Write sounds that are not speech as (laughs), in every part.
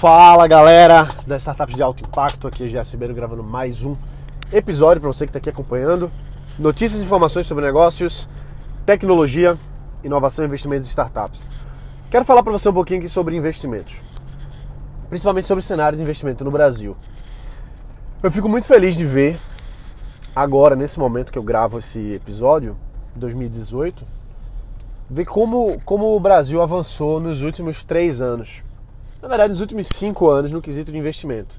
Fala galera das startups de alto impacto, aqui é Gerson Ribeiro gravando mais um episódio para você que está aqui acompanhando. Notícias e informações sobre negócios, tecnologia, inovação e investimentos em startups. Quero falar para você um pouquinho aqui sobre investimentos, principalmente sobre o cenário de investimento no Brasil. Eu fico muito feliz de ver agora, nesse momento que eu gravo esse episódio, 2018, ver como, como o Brasil avançou nos últimos três anos. Na verdade, nos últimos cinco anos no quesito de investimento.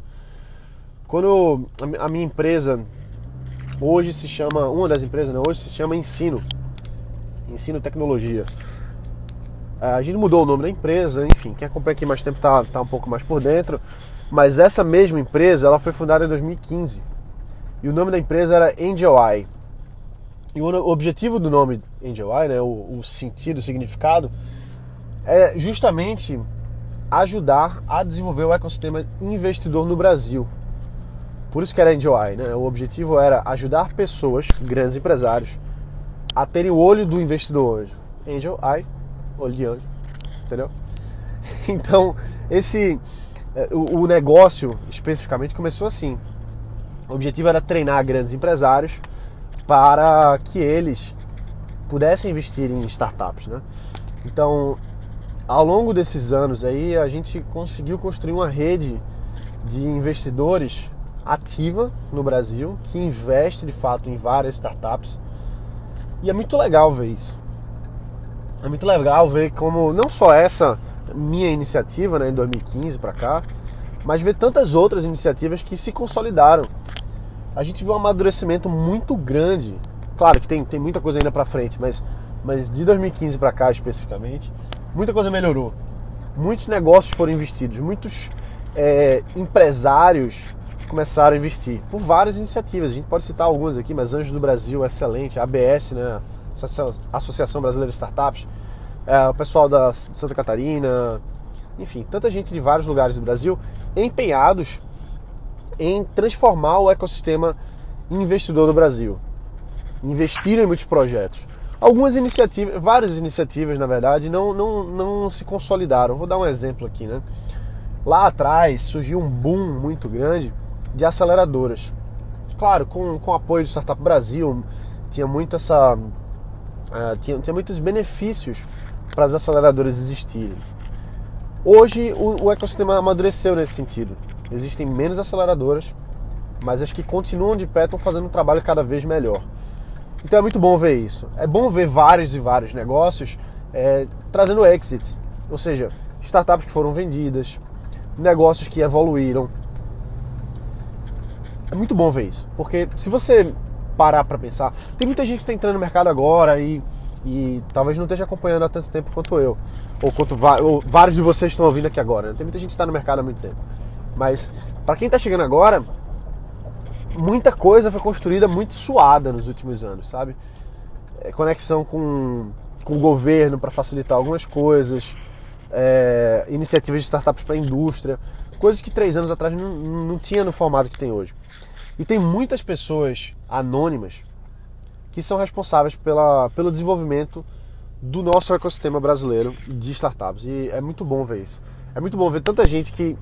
Quando a minha empresa hoje se chama, uma das empresas, né, hoje se chama Ensino, Ensino Tecnologia. A gente mudou o nome da empresa, enfim, quem acompanha aqui mais tempo está tá um pouco mais por dentro. Mas essa mesma empresa, ela foi fundada em 2015. E o nome da empresa era Angel Eye. E o objetivo do nome Angel Eye, né, o, o sentido, o significado, é justamente ajudar a desenvolver o ecossistema investidor no Brasil. Por isso que era Eye, né? O objetivo era ajudar pessoas, grandes empresários, a terem o olho do investidor hoje. Angel Eye, olho de anjo, entendeu? (laughs) Então, esse é, o, negócio especificamente começou assim. O objetivo era treinar grandes empresários para que eles pudessem investir em startups, né? Então, ao longo desses anos aí, a gente conseguiu construir uma rede de investidores ativa no Brasil que investe de fato em várias startups. E é muito legal ver isso. É muito legal ver como não só essa minha iniciativa, né, em 2015 para cá, mas ver tantas outras iniciativas que se consolidaram. A gente viu um amadurecimento muito grande. Claro que tem, tem muita coisa ainda para frente, mas, mas de 2015 para cá especificamente, muita coisa melhorou. Muitos negócios foram investidos, muitos é, empresários começaram a investir por várias iniciativas. A gente pode citar algumas aqui, mas Anjos do Brasil, excelente, ABS, né, Associação Brasileira de Startups, é, o pessoal da Santa Catarina, enfim, tanta gente de vários lugares do Brasil empenhados em transformar o ecossistema investidor do Brasil. Investiram em muitos projetos. Algumas iniciativas, várias iniciativas, na verdade, não, não, não se consolidaram. Vou dar um exemplo aqui, né? Lá atrás surgiu um boom muito grande de aceleradoras. Claro, com, com o apoio do Startup Brasil, tinha muito essa. Uh, tinha, tinha muitos benefícios para as aceleradoras existirem. Hoje o, o ecossistema amadureceu nesse sentido. Existem menos aceleradoras, mas as que continuam de pé estão fazendo um trabalho cada vez melhor. Então é muito bom ver isso. É bom ver vários e vários negócios é, trazendo exit, ou seja, startups que foram vendidas, negócios que evoluíram. É muito bom ver isso, porque se você parar para pensar, tem muita gente que está entrando no mercado agora e, e talvez não esteja acompanhando há tanto tempo quanto eu, ou quanto ou vários de vocês estão ouvindo aqui agora. Né? Tem muita gente que está no mercado há muito tempo, mas para quem está chegando agora, muita coisa foi construída muito suada nos últimos anos, sabe? É, conexão com, com o governo para facilitar algumas coisas, é, iniciativas de startups para a indústria, coisas que três anos atrás não, não tinha no formato que tem hoje. E tem muitas pessoas anônimas que são responsáveis pela, pelo desenvolvimento do nosso ecossistema brasileiro de startups. E é muito bom ver isso. É muito bom ver tanta gente que,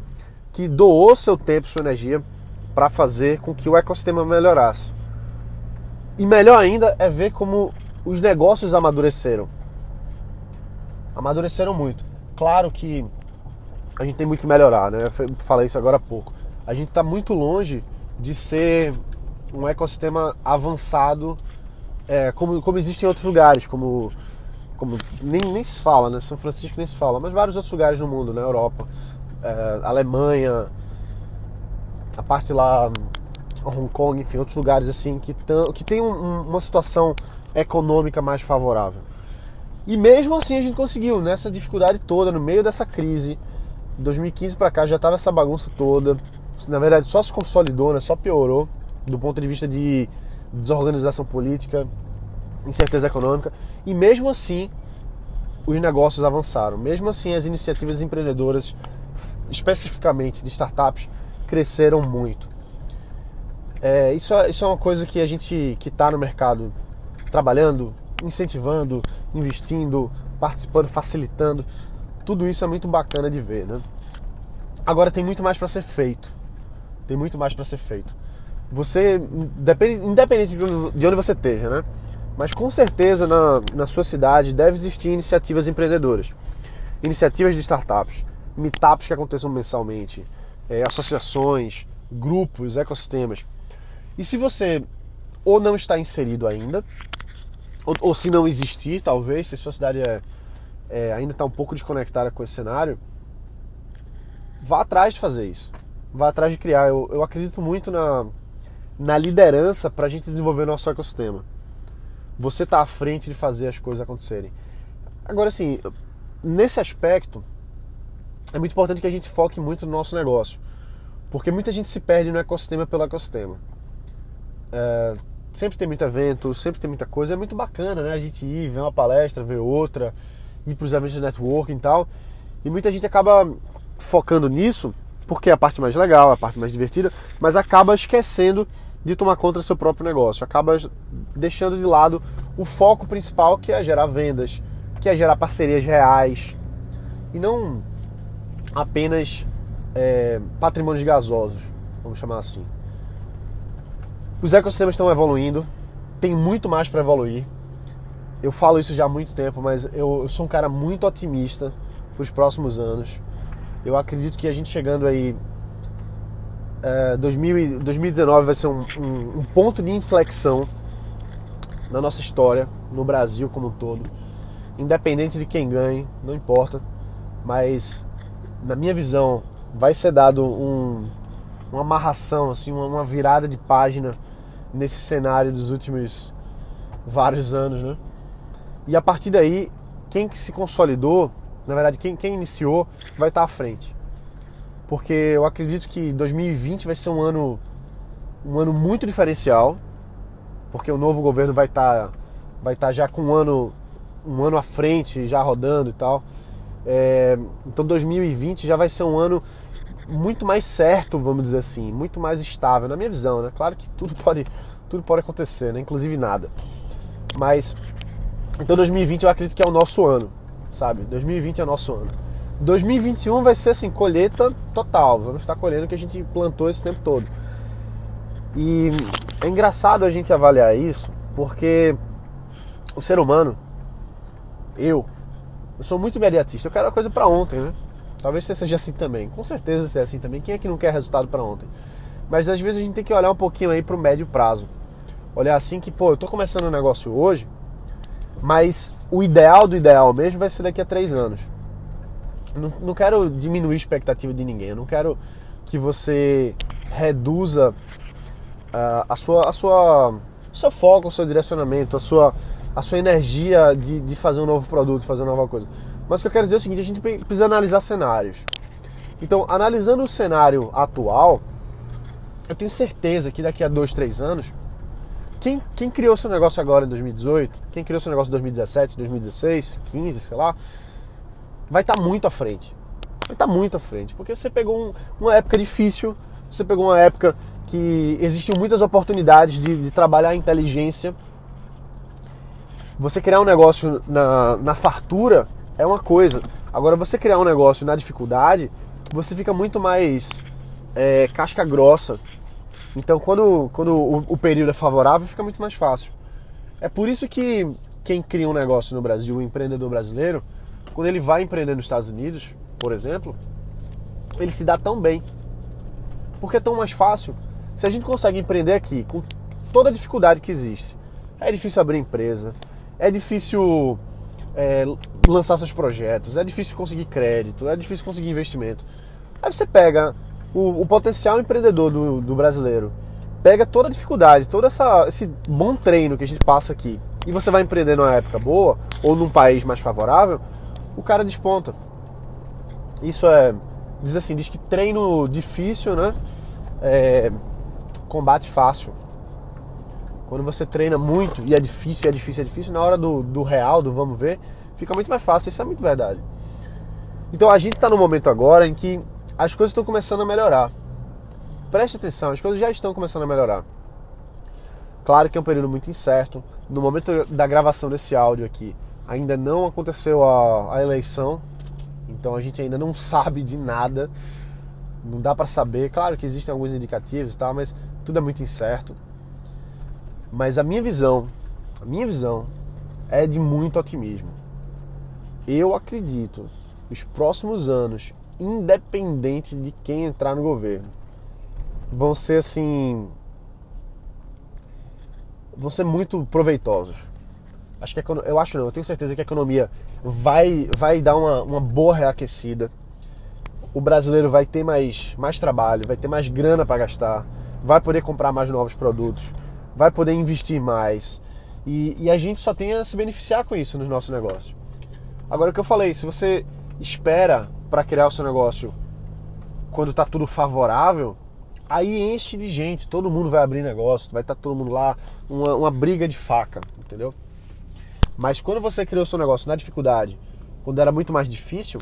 que doou seu tempo, sua energia para fazer com que o ecossistema melhorasse. E melhor ainda é ver como os negócios amadureceram. Amadureceram muito. Claro que a gente tem muito que melhorar, né? Eu falei isso agora há pouco. A gente está muito longe de ser um ecossistema avançado é, como, como existe em outros lugares, como, como nem, nem se fala, né? São Francisco nem se fala, mas vários outros lugares no mundo, na né? Europa, é, Alemanha, a parte lá, Hong Kong, enfim, outros lugares assim que, tão, que tem um, uma situação econômica mais favorável. E mesmo assim a gente conseguiu, nessa dificuldade toda, no meio dessa crise, 2015 para cá já estava essa bagunça toda. Na verdade, só se consolidou, né? só piorou do ponto de vista de desorganização política, incerteza econômica. E mesmo assim, os negócios avançaram. Mesmo assim, as iniciativas empreendedoras, especificamente de startups, cresceram muito. É, isso, é, isso é uma coisa que a gente que está no mercado trabalhando, incentivando, investindo, participando, facilitando, tudo isso é muito bacana de ver, né? Agora tem muito mais para ser feito. Tem muito mais para ser feito. Você, independente de onde você esteja, né? Mas com certeza na, na sua cidade deve existir iniciativas empreendedoras, iniciativas de startups, meetups que aconteçam mensalmente, é, associações, grupos, ecossistemas. E se você ou não está inserido ainda, ou, ou se não existir, talvez, se sua cidade é, é, ainda está um pouco desconectada com esse cenário, vá atrás de fazer isso. Vá atrás de criar. Eu, eu acredito muito na, na liderança para a gente desenvolver nosso ecossistema você está à frente de fazer as coisas acontecerem. Agora, assim, nesse aspecto, é muito importante que a gente foque muito no nosso negócio. Porque muita gente se perde no ecossistema pelo ecossistema. É, sempre tem muito evento, sempre tem muita coisa. É muito bacana, né? A gente ir, ver uma palestra, ver outra, ir para os eventos de networking e tal. E muita gente acaba focando nisso, porque é a parte mais legal, é a parte mais divertida, mas acaba esquecendo de tomar conta do seu próprio negócio. Acaba deixando de lado o foco principal que é gerar vendas, que é gerar parcerias reais e não apenas é, patrimônios gasosos, vamos chamar assim. Os ecossistemas estão evoluindo, tem muito mais para evoluir. Eu falo isso já há muito tempo, mas eu, eu sou um cara muito otimista para os próximos anos. Eu acredito que a gente chegando aí é, 2000, 2019 vai ser um, um, um, ponto de inflexão na nossa história, no Brasil como um todo. Independente de quem ganhe, não importa. Mas, na minha visão, vai ser dado um, uma amarração, assim, uma, uma virada de página nesse cenário dos últimos vários anos, né? E a partir daí, quem que se consolidou, na verdade, quem, quem iniciou, vai estar à frente porque eu acredito que 2020 vai ser um ano um ano muito diferencial, porque o novo governo vai estar vai estar já com um ano um ano à frente, já rodando e tal. É, então 2020 já vai ser um ano muito mais certo, vamos dizer assim, muito mais estável na minha visão, né? Claro que tudo (laughs) pode tudo pode acontecer, né? Inclusive nada. Mas então 2020 eu acredito que é o nosso ano, sabe? 2020 é o nosso ano. 2021 vai ser assim, colheita total. Vamos estar colhendo o que a gente plantou esse tempo todo. E é engraçado a gente avaliar isso, porque o ser humano, eu, eu sou muito imediatista. Eu quero a coisa para ontem, né? Talvez você seja assim também. Com certeza você é assim também. Quem é que não quer resultado para ontem? Mas às vezes a gente tem que olhar um pouquinho aí pro médio prazo. Olhar assim que, pô, eu tô começando um negócio hoje, mas o ideal do ideal mesmo vai ser daqui a três anos. Não, não quero diminuir a expectativa de ninguém. Eu não quero que você reduza uh, a sua, a sua, seu foco, o seu direcionamento, a sua, a sua energia de, de fazer um novo produto, fazer uma nova coisa. Mas o que eu quero dizer é o seguinte: a gente precisa analisar cenários. Então, analisando o cenário atual, eu tenho certeza que daqui a dois, três anos, quem, quem criou seu negócio agora em 2018, quem criou seu negócio em 2017, 2016, 15, sei lá, vai estar tá muito à frente. Vai estar tá muito à frente, porque você pegou um, uma época difícil, você pegou uma época que existiam muitas oportunidades de, de trabalhar a inteligência. Você criar um negócio na, na fartura é uma coisa. Agora, você criar um negócio na dificuldade, você fica muito mais é, casca grossa. Então, quando, quando o, o, período é favorável, fica muito mais fácil. É por isso que quem cria um negócio no Brasil, o empreendedor brasileiro, quando ele vai empreender nos Estados Unidos, por exemplo, ele se dá tão bem. Porque é tão mais fácil. Se a gente consegue empreender aqui com toda a dificuldade que existe, é difícil abrir empresa, é difícil é, lançar seus projetos, é difícil conseguir crédito, é difícil conseguir investimento. Aí você pega o, o potencial empreendedor do, do, brasileiro, pega toda a dificuldade, todo essa, esse bom treino que a gente passa aqui, e você vai empreender numa época boa ou num país mais favorável, o cara desponta. Isso é. Diz assim, diz que treino difícil, né? É, combate fácil. Quando você treina muito e é difícil, é difícil, é difícil, na hora do, do real, do vamos ver, fica muito mais fácil. Isso é muito verdade. Então a gente está no momento agora em que as coisas estão começando a melhorar. Preste atenção, as coisas já estão começando a melhorar. Claro que é um período muito incerto. No momento da gravação desse áudio aqui, ainda não aconteceu a, a eleição, então a gente ainda não (laughs) sabe de nada. Não dá para saber. Claro que existem alguns indicativos e tal, mas tudo é muito incerto. Mas a minha visão, a minha visão é de muito otimismo. Eu acredito os próximos anos, independente de quem entrar no governo, vão ser assim. vão ser muito proveitosos. Acho que eu acho não, eu tenho certeza que a economia vai, vai dar uma, uma boa reaquecida. O brasileiro vai ter mais, mais trabalho, vai ter mais grana para gastar, vai poder comprar mais novos produtos, vai poder investir mais. E, e a gente só tem a se beneficiar com isso no nosso negócio. Agora, o que eu falei, se você espera para criar o seu negócio quando está tudo favorável, aí enche de gente, todo mundo vai abrir negócio, vai estar tá todo mundo lá, uma, uma briga de faca, entendeu? Mas quando você criou o seu negócio na dificuldade, quando era muito mais difícil,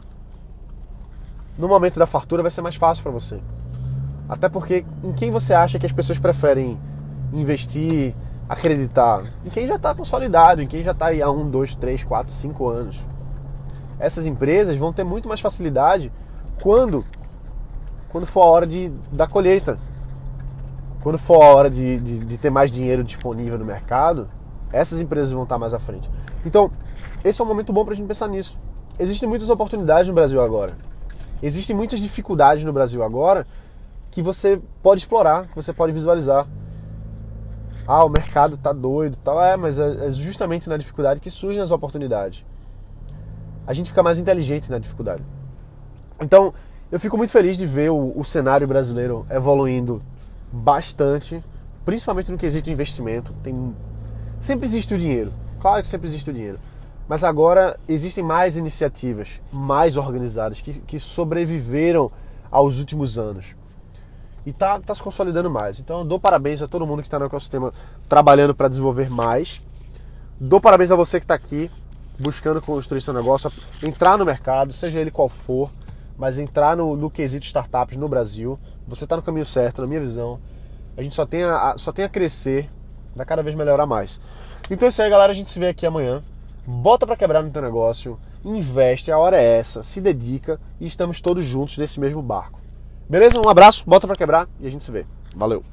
no momento da fartura vai ser mais fácil para você. Até porque em quem você acha que as pessoas preferem investir, acreditar? Em quem já está consolidado, em quem já está aí há um, dois, três, quatro, cinco anos. Essas empresas vão ter muito mais facilidade quando quando for a hora de, da colheita. Quando for a hora de, de, de ter mais dinheiro disponível no mercado, essas empresas vão estar mais à frente. Então, esse é um momento bom para a gente pensar nisso. Existem muitas oportunidades no Brasil agora. Existem muitas dificuldades no Brasil agora que você pode explorar, que você pode visualizar. Ah, o mercado está doido, tal. É, mas é, é justamente na dificuldade que surgem as oportunidades. A gente fica mais inteligente na dificuldade. Então, eu fico muito feliz de ver o, o cenário brasileiro evoluindo bastante, principalmente no quesito investimento. Tem sempre existe o dinheiro, claro que sempre existe o dinheiro, mas agora existem mais iniciativas, mais organizadas que, que sobreviveram aos últimos anos e está tá se consolidando mais. Então eu dou parabéns a todo mundo que está no ecossistema trabalhando para desenvolver mais. Dou parabéns a você que está aqui buscando construir seu negócio, entrar no mercado, seja ele qual for mas entrar no, no quesito startups no Brasil, você está no caminho certo, na minha visão. A gente só tem a, só tem a crescer, vai cada vez melhorar mais. Então é isso aí, galera. A gente se vê aqui amanhã. Bota para quebrar no teu negócio, investe, a hora é essa, se dedica e estamos todos juntos nesse mesmo barco. Beleza? Um abraço, bota para quebrar e a gente se vê. Valeu!